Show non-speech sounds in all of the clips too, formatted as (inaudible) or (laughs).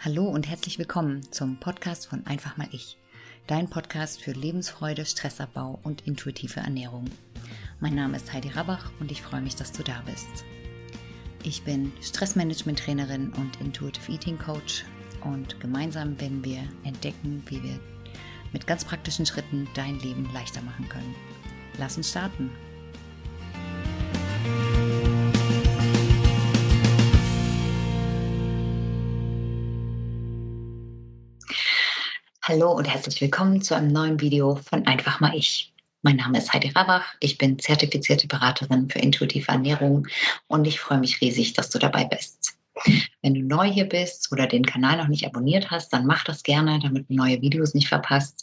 Hallo und herzlich willkommen zum Podcast von Einfach mal ich. Dein Podcast für Lebensfreude, Stressabbau und intuitive Ernährung. Mein Name ist Heidi Rabach und ich freue mich, dass du da bist. Ich bin Stressmanagement-Trainerin und Intuitive Eating Coach und gemeinsam werden wir entdecken, wie wir mit ganz praktischen Schritten dein Leben leichter machen können. Lass uns starten. Hallo und herzlich willkommen zu einem neuen Video von Einfach mal ich. Mein Name ist Heidi Rabach, ich bin zertifizierte Beraterin für intuitive Ernährung und ich freue mich riesig, dass du dabei bist. Wenn du neu hier bist oder den Kanal noch nicht abonniert hast, dann mach das gerne, damit du neue Videos nicht verpasst.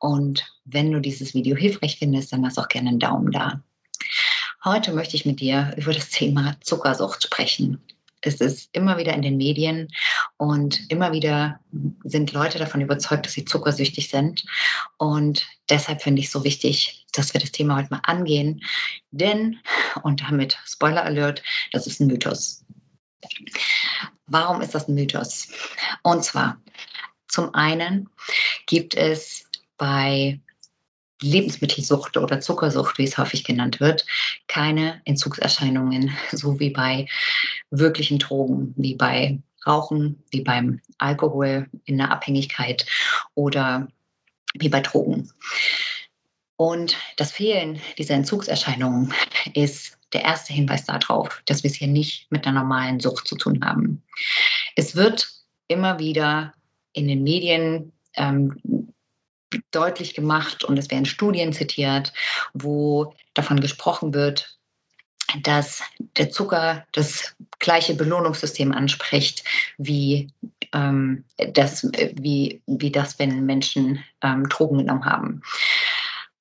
Und wenn du dieses Video hilfreich findest, dann lass auch gerne einen Daumen da. Heute möchte ich mit dir über das Thema Zuckersucht sprechen. Es ist immer wieder in den Medien und immer wieder sind Leute davon überzeugt, dass sie zuckersüchtig sind. Und deshalb finde ich es so wichtig, dass wir das Thema heute mal angehen. Denn, und damit Spoiler Alert, das ist ein Mythos. Warum ist das ein Mythos? Und zwar, zum einen gibt es bei Lebensmittelsucht oder Zuckersucht, wie es häufig genannt wird, keine Entzugserscheinungen, so wie bei wirklichen Drogen, wie bei Rauchen, wie beim Alkohol in der Abhängigkeit oder wie bei Drogen. Und das Fehlen dieser Entzugserscheinungen ist der erste Hinweis darauf, dass wir es hier nicht mit einer normalen Sucht zu tun haben. Es wird immer wieder in den Medien ähm, deutlich gemacht und es werden Studien zitiert, wo davon gesprochen wird, dass der Zucker das gleiche Belohnungssystem anspricht wie, ähm, das, wie, wie das, wenn Menschen ähm, Drogen genommen haben.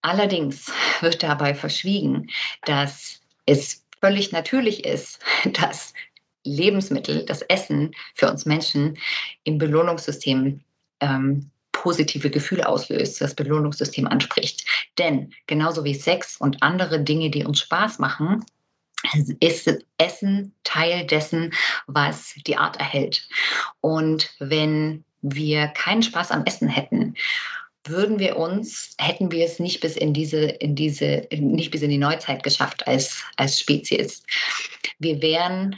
Allerdings wird dabei verschwiegen, dass es völlig natürlich ist, (laughs) dass Lebensmittel, das Essen für uns Menschen im Belohnungssystem ähm, positive Gefühle auslöst, das Belohnungssystem anspricht. Denn genauso wie Sex und andere Dinge, die uns Spaß machen, ist Essen Teil dessen, was die Art erhält. Und wenn wir keinen Spaß am Essen hätten, würden wir uns, hätten wir es nicht bis in diese, in diese, nicht bis in die Neuzeit geschafft als, als Spezies. Wir wären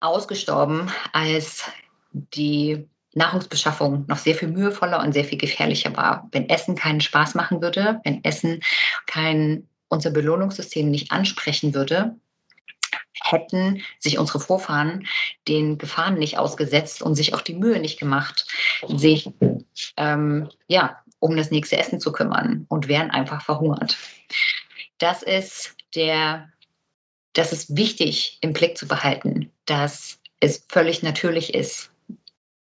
ausgestorben, als die Nahrungsbeschaffung noch sehr viel mühevoller und sehr viel gefährlicher war. Wenn Essen keinen Spaß machen würde, wenn Essen kein, unser Belohnungssystem nicht ansprechen würde, hätten sich unsere Vorfahren den Gefahren nicht ausgesetzt und sich auch die Mühe nicht gemacht, sich ähm, ja, um das nächste Essen zu kümmern und wären einfach verhungert. Das ist der, das ist wichtig im Blick zu behalten, dass es völlig natürlich ist,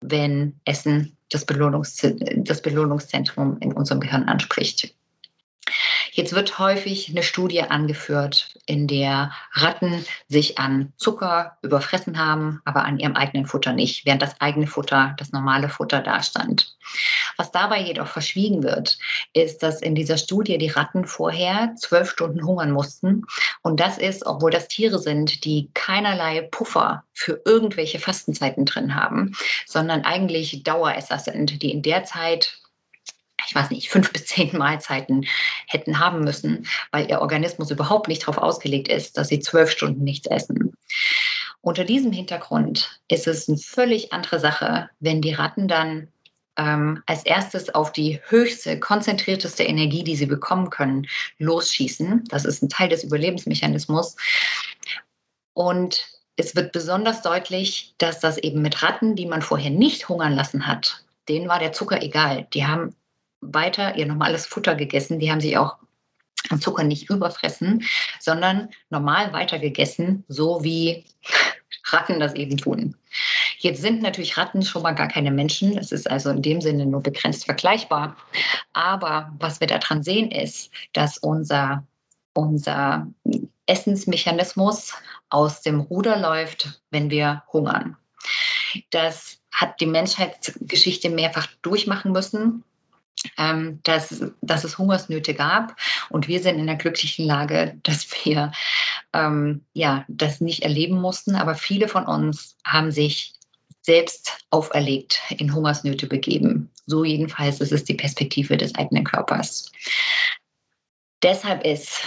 wenn Essen das, Belohnungs das Belohnungszentrum in unserem Gehirn anspricht. Jetzt wird häufig eine Studie angeführt, in der Ratten sich an Zucker überfressen haben, aber an ihrem eigenen Futter nicht, während das eigene Futter, das normale Futter dastand. Was dabei jedoch verschwiegen wird, ist, dass in dieser Studie die Ratten vorher zwölf Stunden hungern mussten. Und das ist, obwohl das Tiere sind, die keinerlei Puffer für irgendwelche Fastenzeiten drin haben, sondern eigentlich Daueresser sind, die in der Zeit ich weiß nicht, fünf (laughs) bis zehn Mahlzeiten hätten haben müssen, weil ihr Organismus überhaupt nicht darauf ausgelegt ist, dass sie zwölf Stunden nichts essen. Unter diesem Hintergrund ist es eine völlig andere Sache, wenn die Ratten dann ähm, als erstes auf die höchste, konzentrierteste Energie, die sie bekommen können, losschießen. Das ist ein Teil des Überlebensmechanismus. Und es wird besonders deutlich, dass das eben mit Ratten, die man vorher nicht hungern lassen hat, denen war der Zucker egal. Die haben weiter ihr normales Futter gegessen. Die haben sich auch Zucker nicht überfressen, sondern normal weiter gegessen, so wie Ratten das eben tun. Jetzt sind natürlich Ratten schon mal gar keine Menschen. Es ist also in dem Sinne nur begrenzt vergleichbar. Aber was wir daran sehen, ist, dass unser, unser Essensmechanismus aus dem Ruder läuft, wenn wir hungern. Das hat die Menschheitsgeschichte mehrfach durchmachen müssen dass, dass es Hungersnöte gab. Und wir sind in der glücklichen Lage, (laughs) dass wir ähm, ja, das nicht erleben mussten. Aber viele von uns haben sich selbst auferlegt in Hungersnöte begeben. So jedenfalls ist es die Perspektive des eigenen Körpers. Deshalb ist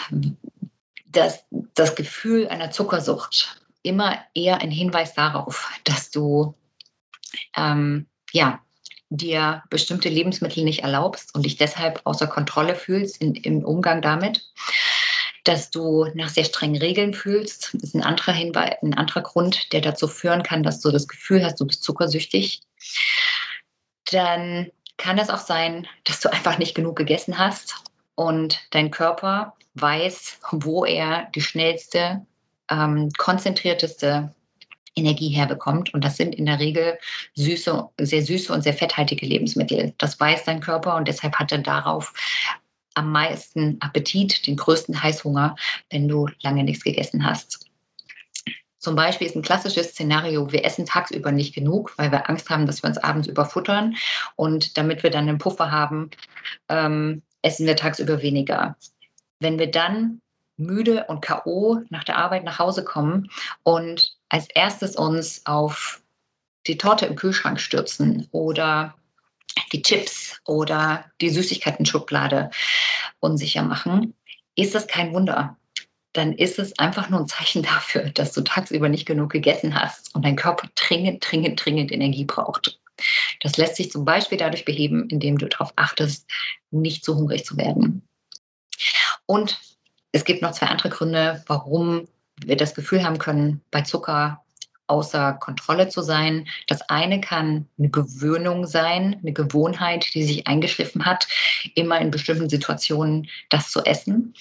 das, das Gefühl einer Zuckersucht immer eher ein Hinweis darauf, dass du ähm, ja, dir bestimmte Lebensmittel nicht erlaubst und dich deshalb außer Kontrolle fühlst in, im Umgang damit. Dass du nach sehr strengen Regeln fühlst, ist ein anderer Hinweis, ein anderer Grund, der dazu führen kann, dass du das Gefühl hast, du bist zuckersüchtig. Dann kann es auch sein, dass du einfach nicht genug gegessen hast und dein Körper weiß, wo er die schnellste, ähm, konzentrierteste Energie herbekommt. Und das sind in der Regel süße, sehr süße und sehr fetthaltige Lebensmittel. Das weiß dein Körper und deshalb hat er darauf am meisten Appetit, den größten Heißhunger, wenn du lange nichts gegessen hast. Zum Beispiel ist ein klassisches Szenario, wir essen tagsüber nicht genug, weil wir Angst haben, dass wir uns abends überfuttern. Und damit wir dann einen Puffer haben, ähm, essen wir tagsüber weniger. Wenn wir dann müde und KO nach der Arbeit nach Hause kommen und als erstes uns auf die Torte im Kühlschrank stürzen oder die Chips oder die Süßigkeiten-Schublade unsicher machen, ist das kein Wunder. Dann ist es einfach nur ein Zeichen dafür, dass du tagsüber nicht genug gegessen hast und dein Körper dringend, dringend, dringend Energie braucht. Das lässt sich zum Beispiel dadurch beheben, indem du darauf achtest, nicht zu hungrig zu werden. Und es gibt noch zwei andere Gründe, warum wir das Gefühl haben können, bei Zucker außer Kontrolle zu sein. Das eine kann eine Gewöhnung sein, eine Gewohnheit, die sich eingeschliffen hat, immer in bestimmten Situationen das zu essen.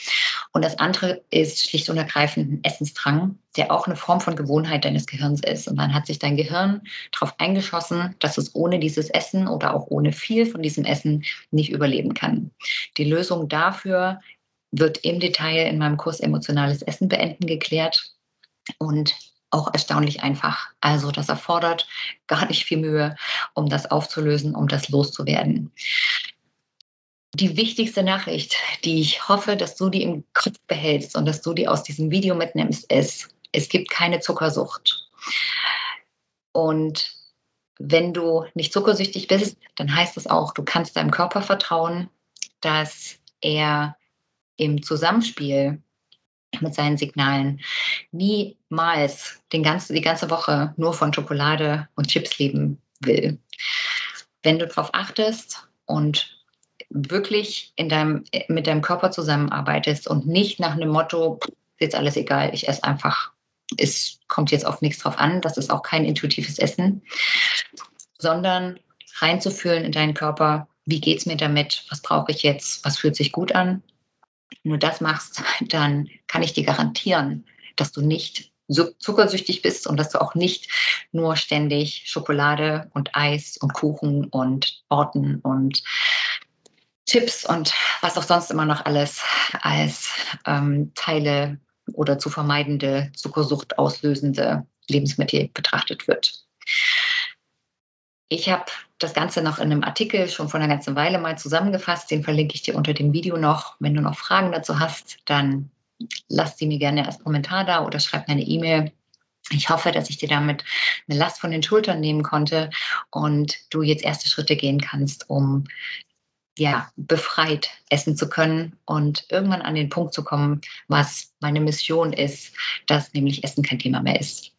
Und das andere ist schlicht und ergreifend ein Essensdrang, der auch eine Form von Gewohnheit deines Gehirns ist. Und dann hat sich dein Gehirn darauf eingeschossen, dass es ohne dieses Essen oder auch ohne viel von diesem Essen nicht überleben kann. Die Lösung dafür wird im Detail in meinem Kurs Emotionales Essen beenden geklärt. Und auch erstaunlich einfach. Also das erfordert gar nicht viel Mühe, um das aufzulösen, um das loszuwerden. Die wichtigste Nachricht, die ich hoffe, dass du die im Kopf behältst und dass du die aus diesem Video mitnimmst, ist, es gibt keine Zuckersucht. Und wenn du nicht zuckersüchtig bist, dann heißt es auch, du kannst deinem Körper vertrauen, dass er im Zusammenspiel mit seinen Signalen niemals den ganzen, die ganze Woche nur von Schokolade und Chips leben will. Wenn du darauf achtest und wirklich in deinem, mit deinem Körper zusammenarbeitest und nicht nach einem Motto, ist jetzt alles egal, ich esse einfach, es kommt jetzt auf nichts drauf an, das ist auch kein intuitives Essen, sondern reinzufühlen in deinen Körper, wie geht es mir damit, was brauche ich jetzt, was fühlt sich gut an du das machst, (laughs) dann kann ich dir garantieren, dass du nicht zuckersüchtig bist und dass du auch nicht nur ständig Schokolade und Eis und Kuchen und Orten und Chips und was auch sonst immer noch alles als ähm, Teile oder zu vermeidende Zuckersucht auslösende Lebensmittel betrachtet wird. Ich habe das Ganze noch in einem Artikel schon vor einer ganzen Weile mal zusammengefasst. Den verlinke ich dir unter dem Video noch. Wenn du noch Fragen dazu hast, dann lass sie mir gerne als Kommentar da oder schreib mir eine E-Mail. Ich hoffe, dass ich dir damit eine Last von den Schultern nehmen konnte und du jetzt erste Schritte gehen kannst, um ja, befreit essen zu können und irgendwann an den Punkt zu kommen, was meine Mission ist, dass nämlich Essen kein Thema mehr ist.